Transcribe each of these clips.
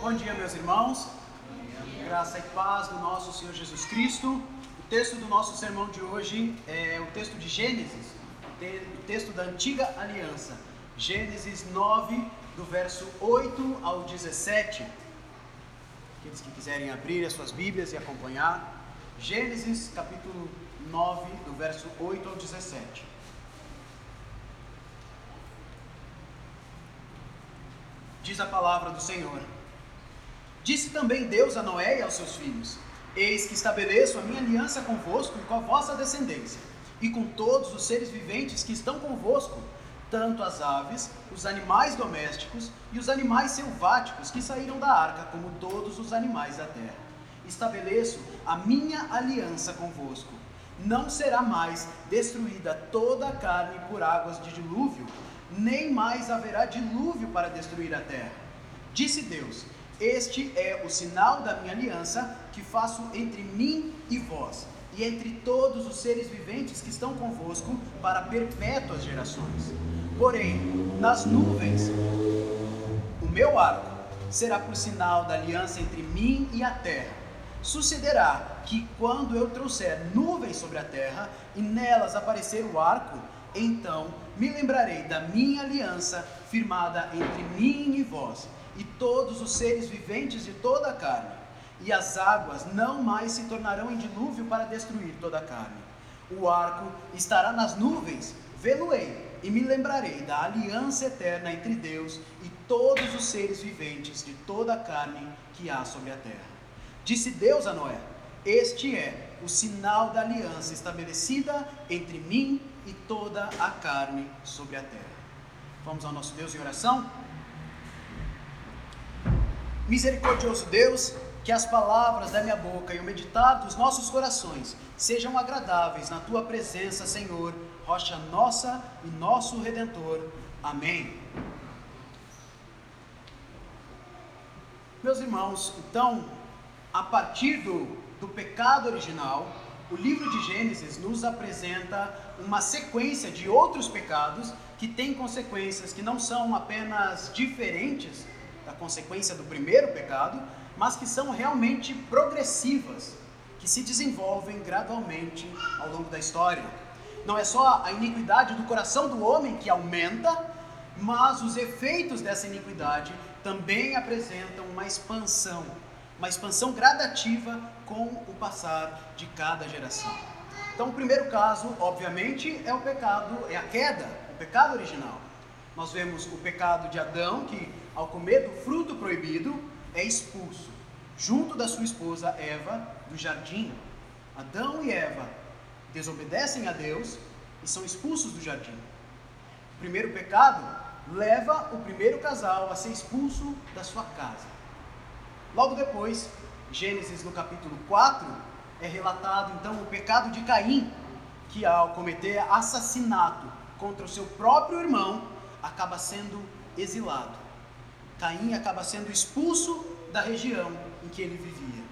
Bom dia, meus irmãos. Graça e paz do nosso Senhor Jesus Cristo. O texto do nosso sermão de hoje é o texto de Gênesis, o texto da antiga aliança. Gênesis 9, do verso 8 ao 17. Aqueles que quiserem abrir as suas Bíblias e acompanhar. Gênesis capítulo 9, do verso 8 ao 17. Diz a palavra do Senhor. Disse também Deus a Noé e aos seus filhos: Eis que estabeleço a minha aliança convosco e com a vossa descendência, e com todos os seres viventes que estão convosco, tanto as aves, os animais domésticos e os animais selváticos que saíram da arca, como todos os animais da terra. Estabeleço a minha aliança convosco. Não será mais destruída toda a carne por águas de dilúvio, nem mais haverá dilúvio para destruir a terra. Disse Deus: este é o sinal da minha aliança que faço entre mim e vós, e entre todos os seres viventes que estão convosco para perpétuas gerações. Porém, nas nuvens, o meu arco será por sinal da aliança entre mim e a terra. Sucederá que quando eu trouxer nuvens sobre a terra e nelas aparecer o arco, então me lembrarei da minha aliança firmada entre mim e vós e todos os seres viventes de toda a carne, e as águas não mais se tornarão em dilúvio para destruir toda a carne. O arco estará nas nuvens, vê-lo-ei, e me lembrarei da aliança eterna entre Deus e todos os seres viventes de toda a carne que há sobre a terra. Disse Deus a Noé: Este é o sinal da aliança estabelecida entre mim e toda a carne sobre a terra. Vamos ao nosso Deus em oração? Misericordioso Deus, que as palavras da minha boca e o meditar dos nossos corações sejam agradáveis na tua presença, Senhor, rocha nossa e nosso redentor. Amém. Meus irmãos, então, a partir do, do pecado original, o livro de Gênesis nos apresenta uma sequência de outros pecados que têm consequências que não são apenas diferentes da consequência do primeiro pecado, mas que são realmente progressivas, que se desenvolvem gradualmente ao longo da história. Não é só a iniquidade do coração do homem que aumenta, mas os efeitos dessa iniquidade também apresentam uma expansão, uma expansão gradativa com o passar de cada geração. Então, o primeiro caso, obviamente, é o pecado, é a queda, o pecado original. Nós vemos o pecado de Adão, que ao comer do fruto proibido, é expulso, junto da sua esposa Eva, do jardim. Adão e Eva desobedecem a Deus e são expulsos do jardim. O primeiro pecado leva o primeiro casal a ser expulso da sua casa. Logo depois, Gênesis no capítulo 4, é relatado então o pecado de Caim, que ao cometer assassinato contra o seu próprio irmão, acaba sendo exilado. Caim acaba sendo expulso da região em que ele vivia.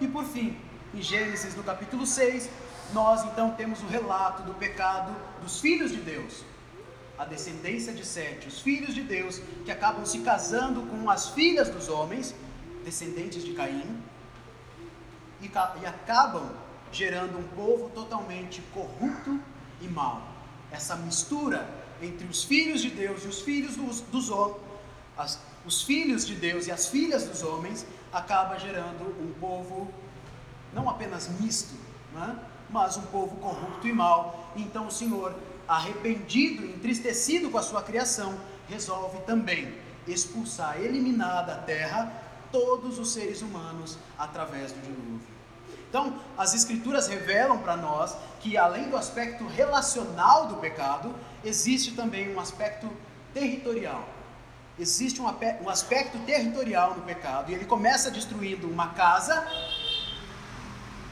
E por fim, em Gênesis no capítulo 6, nós então temos o relato do pecado dos filhos de Deus, a descendência de Sete, os filhos de Deus que acabam se casando com as filhas dos homens, descendentes de Caim, e, e acabam gerando um povo totalmente corrupto e mau. Essa mistura entre os filhos de Deus e os filhos dos, dos homens, os filhos de Deus e as filhas dos homens, acaba gerando um povo não apenas misto, né? mas um povo corrupto e mau. Então o Senhor, arrependido e entristecido com a sua criação, resolve também expulsar, eliminar da terra todos os seres humanos através do dilúvio. Então, as Escrituras revelam para nós que, além do aspecto relacional do pecado, existe também um aspecto territorial existe um, aspecto territorial no pecado. E ele começa destruindo uma casa,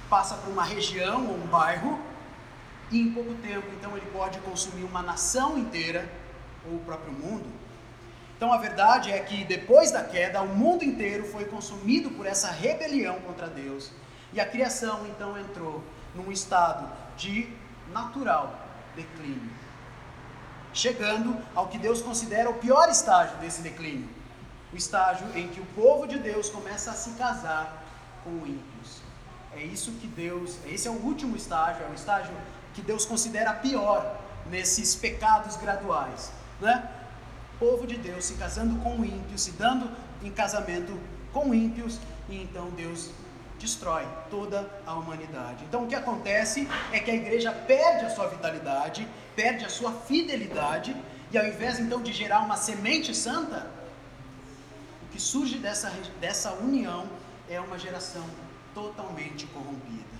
passa por uma região ou um bairro, e em pouco tempo, então, ele pode consumir uma nação inteira ou o próprio mundo. Então, a verdade é que depois da queda, o mundo inteiro foi consumido por essa rebelião contra Deus. E a criação, então, entrou num estado de natural declínio chegando ao que Deus considera o pior estágio desse declínio, o estágio em que o povo de Deus começa a se casar com ímpios. É isso que Deus, esse é o último estágio, é o estágio que Deus considera pior nesses pecados graduais, né? O povo de Deus se casando com ímpios, se dando em casamento com ímpios, e então Deus destrói toda a humanidade. Então o que acontece é que a igreja perde a sua vitalidade, perde a sua fidelidade, e ao invés então de gerar uma semente santa, o que surge dessa, dessa união é uma geração totalmente corrompida.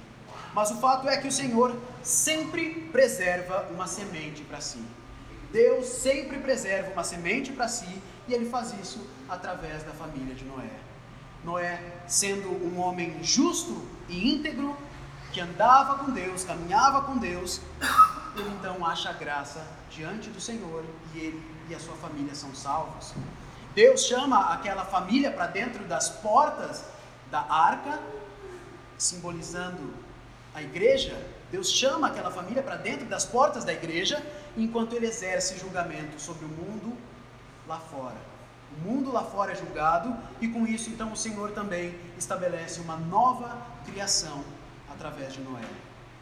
Mas o fato é que o Senhor sempre preserva uma semente para si. Deus sempre preserva uma semente para si e ele faz isso através da família de Noé. Noé, sendo um homem justo e íntegro, que andava com Deus, caminhava com Deus, ele então acha graça diante do Senhor e ele e a sua família são salvos. Deus chama aquela família para dentro das portas da arca, simbolizando a igreja. Deus chama aquela família para dentro das portas da igreja, enquanto ele exerce julgamento sobre o mundo lá fora. O mundo lá fora é julgado e com isso então o Senhor também estabelece uma nova criação através de Noé.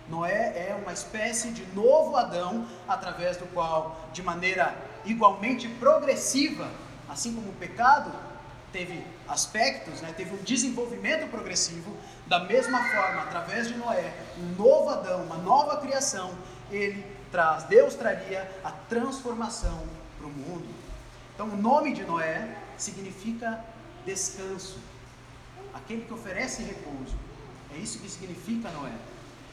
Noé é uma espécie de novo Adão através do qual, de maneira igualmente progressiva, assim como o pecado teve aspectos, né, teve um desenvolvimento progressivo, da mesma forma, através de Noé, um novo Adão, uma nova criação, ele traz, Deus traria a transformação para o mundo. Então, o nome de Noé significa descanso, aquele que oferece repouso. É isso que significa Noé.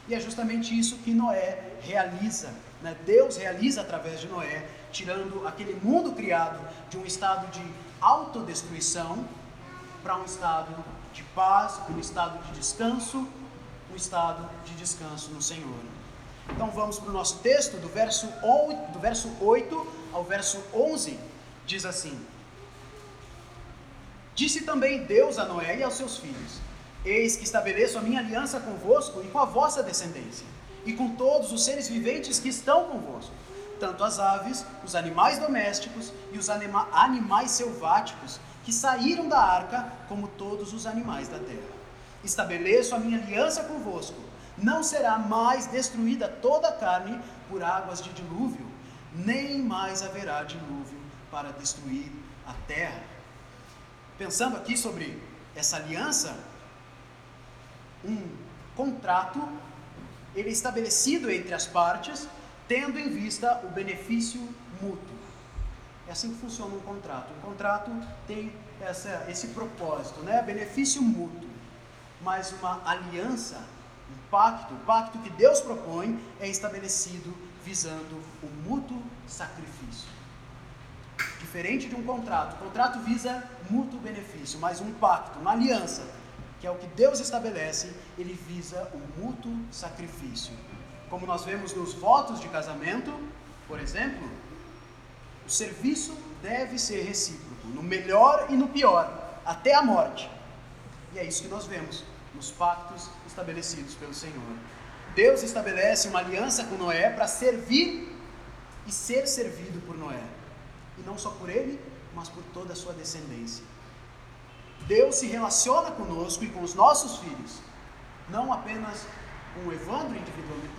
E é justamente isso que Noé realiza. Né? Deus realiza através de Noé, tirando aquele mundo criado de um estado de autodestruição para um estado de paz, um estado de descanso, um estado de descanso no Senhor. Então vamos para o nosso texto, do verso, 8, do verso 8 ao verso 11, diz assim: Disse também Deus a Noé e aos seus filhos: Eis que estabeleço a minha aliança convosco e com a vossa descendência, e com todos os seres viventes que estão convosco, tanto as aves, os animais domésticos e os anima animais selváticos que saíram da arca, como todos os animais da terra. Estabeleço a minha aliança convosco. Não será mais destruída toda a carne por águas de dilúvio, nem mais haverá dilúvio para destruir a terra. Pensando aqui sobre essa aliança, um contrato, ele é estabelecido entre as partes, tendo em vista o benefício mútuo. É assim que funciona um contrato. Um contrato tem essa, esse propósito, né? benefício mútuo. Mas uma aliança, um pacto, o pacto que Deus propõe é estabelecido visando o mútuo sacrifício. Diferente de um contrato. O contrato visa mútuo benefício, mas um pacto, uma aliança, que é o que Deus estabelece, ele visa o mútuo sacrifício. Como nós vemos nos votos de casamento, por exemplo, o serviço deve ser recíproco, no melhor e no pior, até a morte. E é isso que nós vemos nos pactos estabelecidos pelo Senhor. Deus estabelece uma aliança com Noé para servir e ser servido por Noé. E não só por ele, mas por toda a sua descendência. Deus se relaciona conosco e com os nossos filhos, não apenas com o Evandro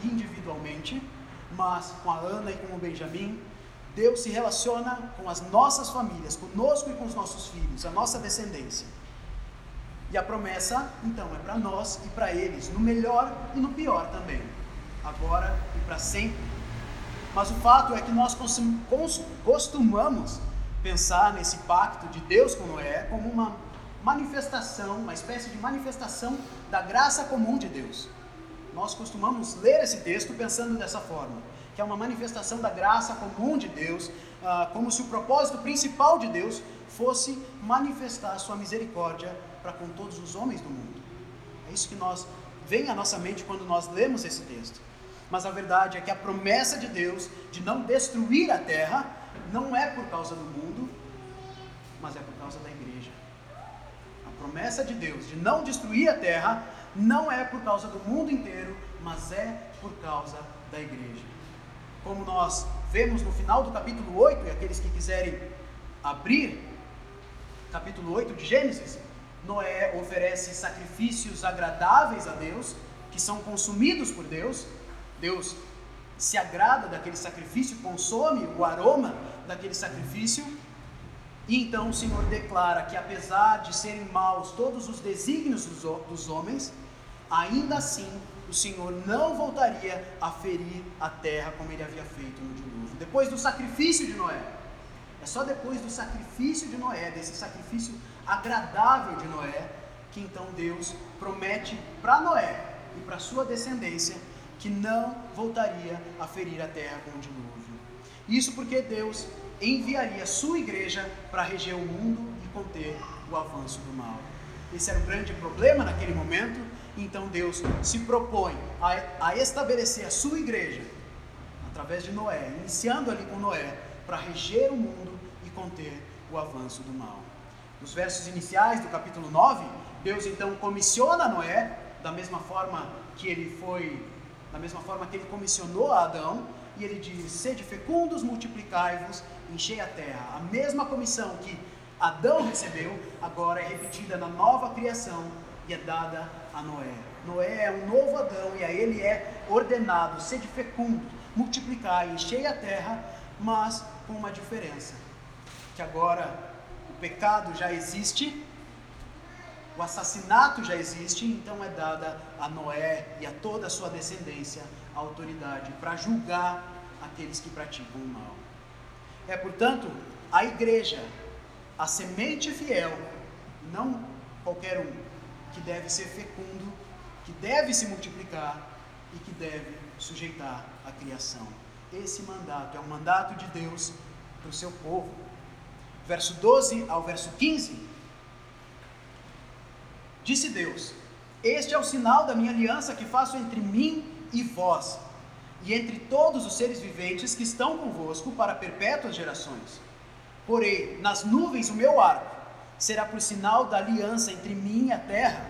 individualmente, mas com a Ana e com o Benjamin. Deus se relaciona com as nossas famílias, conosco e com os nossos filhos, a nossa descendência. E a promessa, então, é para nós e para eles, no melhor e no pior também, agora e para sempre. Mas o fato é que nós costumamos pensar nesse pacto de Deus com Noé como uma manifestação, uma espécie de manifestação da graça comum de Deus. Nós costumamos ler esse texto pensando dessa forma, que é uma manifestação da graça comum de Deus, ah, como se o propósito principal de Deus fosse manifestar sua misericórdia para com todos os homens do mundo. É isso que nós vem à nossa mente quando nós lemos esse texto. Mas a verdade é que a promessa de Deus de não destruir a terra não é por causa do mundo, mas é por causa da igreja. A promessa de Deus de não destruir a terra não é por causa do mundo inteiro, mas é por causa da igreja. Como nós vemos no final do capítulo 8, e aqueles que quiserem abrir, capítulo 8 de Gênesis, Noé oferece sacrifícios agradáveis a Deus, que são consumidos por Deus. Deus se agrada daquele sacrifício, consome o aroma daquele sacrifício. E então o Senhor declara que, apesar de serem maus todos os desígnios dos, homens, ainda assim o Senhor não voltaria a ferir a terra como ele havia feito no dilúvio. Depois do sacrifício de Noé, é só depois do sacrifício de Noé, desse sacrifício agradável de Noé, que então Deus promete para Noé e para sua descendência que não voltaria a ferir a terra com o dilúvio. Isso porque Deus enviaria sua igreja para reger o mundo e conter o avanço do mal. Esse era o grande problema naquele momento, então Deus se propõe a, a estabelecer a sua igreja através de Noé, iniciando ali com Noé, para reger o mundo e conter o avanço do mal. Nos versos iniciais do capítulo 9, Deus então comissiona Noé, da mesma forma que ele foi, da mesma forma que ele comissionou a Adão, e ele diz: Sede fecundos, multiplicai-vos, enchei a terra. A mesma comissão que Adão recebeu, agora é repetida na nova criação e é dada a Noé. Noé é um novo Adão e a ele é ordenado: sede fecundo, multiplicai, enchei a terra, mas com uma diferença: que agora o pecado já existe, o assassinato já existe, então é dada a Noé e a toda a sua descendência a autoridade para julgar aqueles que praticam o mal. É, portanto, a igreja, a semente fiel, não qualquer um, que deve ser fecundo, que deve se multiplicar e que deve sujeitar a criação. Esse mandato é um mandato de Deus para o seu povo verso 12 ao verso 15, disse Deus: Este é o sinal da minha aliança que faço entre mim e vós, e entre todos os seres viventes que estão convosco para perpétuas gerações. Porém, nas nuvens o meu arco será por sinal da aliança entre mim e a terra.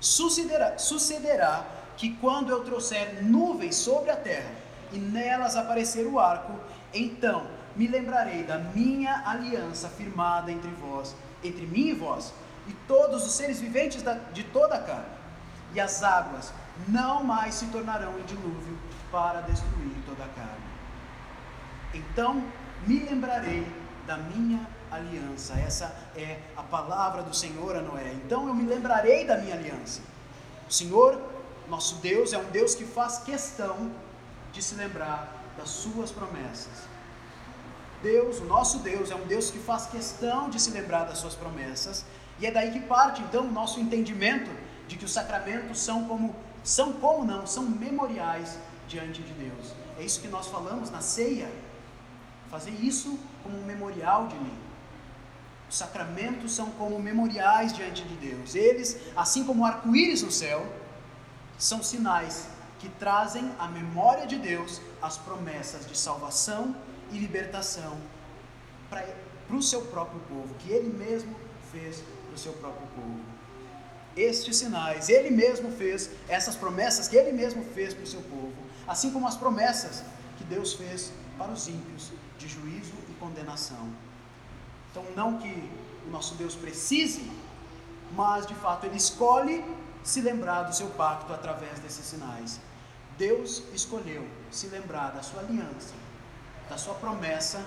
Sucederá, sucederá que quando eu trouxer nuvens sobre a terra e nelas aparecer o arco, então me lembrarei da minha aliança firmada entre vós, entre mim e vós, e todos os seres viventes de toda a carne. E as águas não mais se tornarão em dilúvio para destruir toda a carne. Então me lembrarei da minha aliança. Essa é a palavra do Senhor a Noé. Então eu me lembrarei da minha aliança. O Senhor, nosso Deus, é um Deus que faz questão de se lembrar das suas promessas. Deus, o nosso Deus, é um Deus que faz questão de se lembrar das suas promessas, e é daí que parte então o nosso entendimento de que os sacramentos são como são como não, são memoriais diante de Deus. É isso que nós falamos na ceia. Fazer isso como um memorial de mim. Os sacramentos são como memoriais diante de Deus. Eles, assim como o arco-íris no céu, são sinais que trazem à memória de Deus as promessas de salvação e libertação para o seu próprio povo, que ele mesmo fez o seu próprio povo. Estes sinais, ele mesmo fez, essas promessas que ele mesmo fez para o seu povo, assim como as promessas que Deus fez para os ímpios de juízo e condenação. Então, não que o nosso Deus precise, mas de fato ele escolhe se lembrar do seu pacto através desses sinais. Deus escolheu se lembrar da sua aliança da sua promessa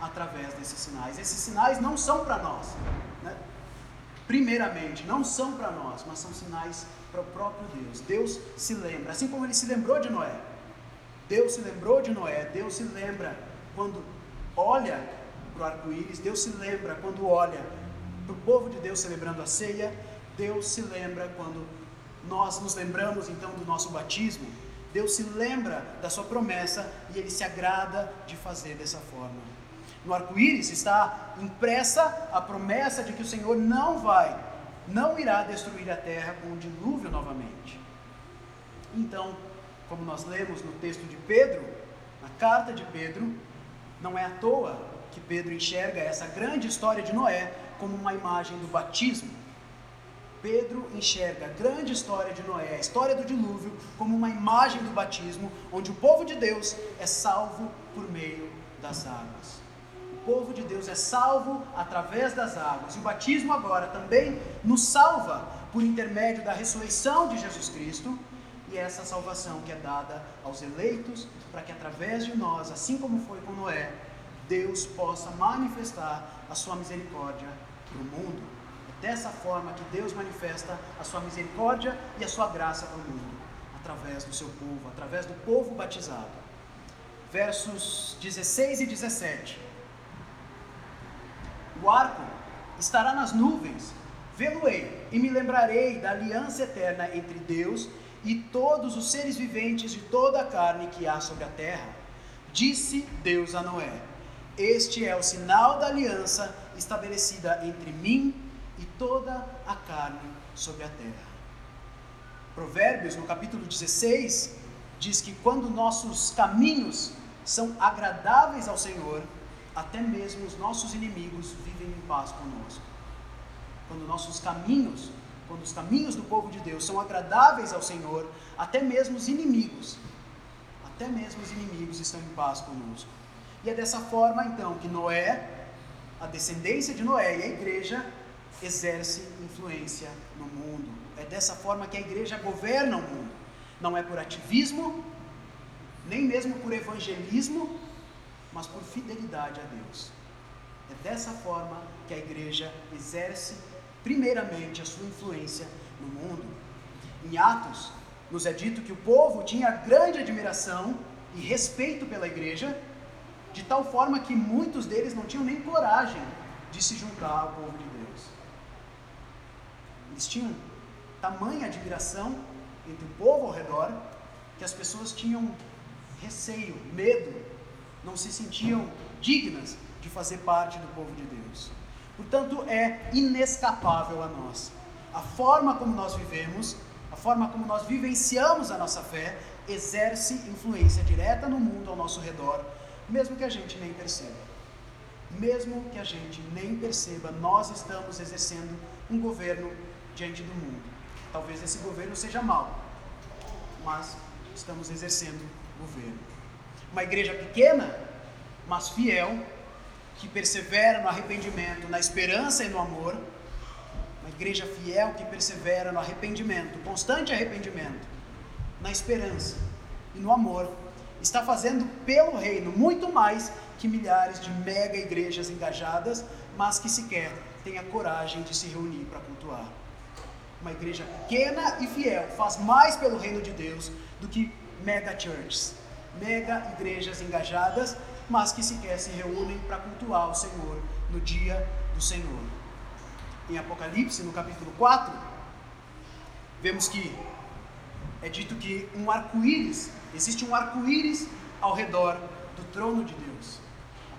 através desses sinais. Esses sinais não são para nós, né? Primeiramente, não são para nós, mas são sinais para o próprio Deus. Deus se lembra, assim como ele se lembrou de Noé. Deus se lembrou de Noé, Deus se lembra quando olha para o arco-íris, Deus se lembra quando olha para o povo de Deus celebrando a ceia, Deus se lembra quando nós nos lembramos então do nosso batismo, Deus se lembra da sua promessa e ele se agrada de fazer dessa forma. No arco-íris está impressa a promessa de que o Senhor não vai, não irá destruir a terra com o dilúvio novamente. Então, como nós lemos no texto de Pedro, na carta de Pedro, não é à toa que Pedro enxerga essa grande história de Noé como uma imagem do batismo. Pedro enxerga a grande história de Noé, a história do dilúvio, como uma imagem do batismo, onde o povo de Deus é salvo por meio das águas. Povo de Deus é salvo através das águas. E o batismo agora também nos salva por intermédio da ressurreição de Jesus Cristo. E essa salvação que é dada aos eleitos, para que através de nós, assim como foi com Noé, Deus possa manifestar a sua misericórdia para o mundo. É dessa forma que Deus manifesta a sua misericórdia e a sua graça para o mundo, através do seu povo, através do povo batizado. Versos 16 e 17. O arco estará nas nuvens, vê-lo-ei e me lembrarei da aliança eterna entre Deus e todos os seres viventes de toda a carne que há sobre a terra. Disse Deus a Noé: Este é o sinal da aliança estabelecida entre mim e toda a carne sobre a terra. Provérbios, no capítulo 16, diz que quando nossos caminhos são agradáveis ao Senhor, até mesmo os nossos inimigos vivem em paz conosco. Quando nossos caminhos, quando os caminhos do povo de Deus são agradáveis ao Senhor, até mesmo os inimigos, até mesmo os inimigos estão em paz conosco. E é dessa forma então que Noé, a descendência de Noé e a igreja exerce influência no mundo. É dessa forma que a igreja governa o mundo. Não é por ativismo, nem mesmo por evangelismo, mas por fidelidade a Deus. É dessa forma que a igreja exerce, primeiramente, a sua influência no mundo. Em Atos, nos é dito que o povo tinha grande admiração e respeito pela igreja, de tal forma que muitos deles não tinham nem coragem de se juntar ao povo de Deus. Eles tinham tamanha admiração entre o povo ao redor que as pessoas tinham receio, medo, não se sentiam dignas de fazer parte do povo de Deus. Portanto, é inescapável a nós. A forma como nós vivemos, a forma como nós vivenciamos a nossa fé, exerce influência direta no mundo ao nosso redor, mesmo que a gente nem perceba. Mesmo que a gente nem perceba, nós estamos exercendo um governo diante do mundo. Talvez esse governo seja mau, mas estamos exercendo governo. Uma igreja pequena, mas fiel, que persevera no arrependimento, na esperança e no amor. Uma igreja fiel que persevera no arrependimento, constante arrependimento, na esperança e no amor. Está fazendo pelo reino muito mais que milhares de mega igrejas engajadas, mas que sequer têm a coragem de se reunir para cultuar. Uma igreja pequena e fiel faz mais pelo reino de Deus do que mega churches, mega igrejas engajadas, mas que sequer se reúnem para cultuar o Senhor no dia do Senhor. Em Apocalipse, no capítulo 4, vemos que é dito que um arco-íris, existe um arco-íris ao redor do trono de Deus.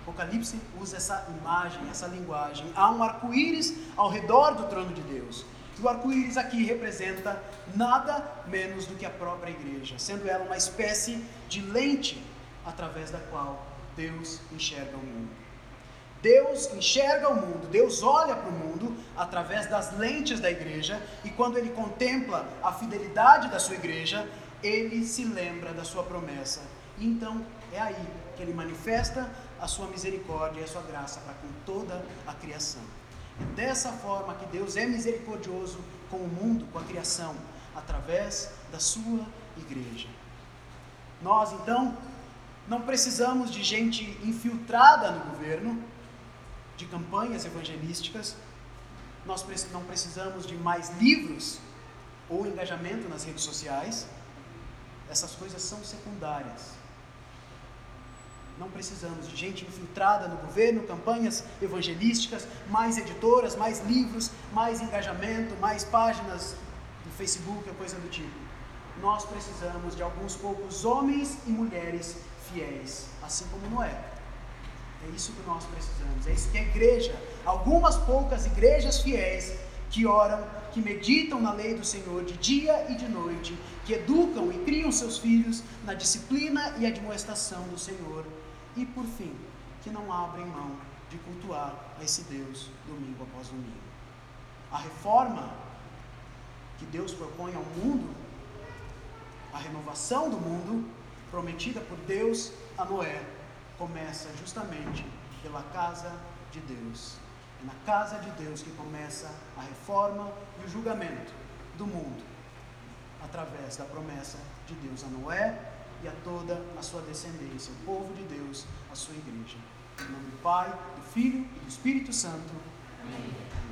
Apocalipse usa essa imagem, essa linguagem. Há um arco-íris ao redor do trono de Deus. E o arco-íris aqui representa nada menos do que a própria igreja, sendo ela uma espécie de lente através da qual Deus enxerga o mundo. Deus enxerga o mundo, Deus olha para o mundo através das lentes da igreja, e quando ele contempla a fidelidade da sua igreja, ele se lembra da sua promessa. Então é aí que ele manifesta a sua misericórdia e a sua graça para com toda a criação. Dessa forma que Deus é misericordioso com o mundo, com a criação, através da sua igreja. Nós, então, não precisamos de gente infiltrada no governo, de campanhas evangelísticas, nós não precisamos de mais livros ou engajamento nas redes sociais, essas coisas são secundárias. Não precisamos de gente infiltrada no governo, campanhas evangelísticas, mais editoras, mais livros, mais engajamento, mais páginas no Facebook, coisa do tipo. Nós precisamos de alguns poucos homens e mulheres fiéis, assim como Noé. É isso que nós precisamos, é isso que a igreja, algumas poucas igrejas fiéis que oram, que meditam na lei do Senhor de dia e de noite, que educam e criam seus filhos na disciplina e admoestação do Senhor e por fim, que não abrem mão de cultuar a esse Deus domingo após domingo. A reforma que Deus propõe ao mundo, a renovação do mundo, prometida por Deus a Noé, começa justamente pela casa de Deus. É na casa de Deus que começa a reforma e o julgamento do mundo, através da promessa de Deus a Noé e a toda a sua descendência, o povo de Deus, a sua igreja. Em nome do Pai, do Filho e do Espírito Santo. Amém.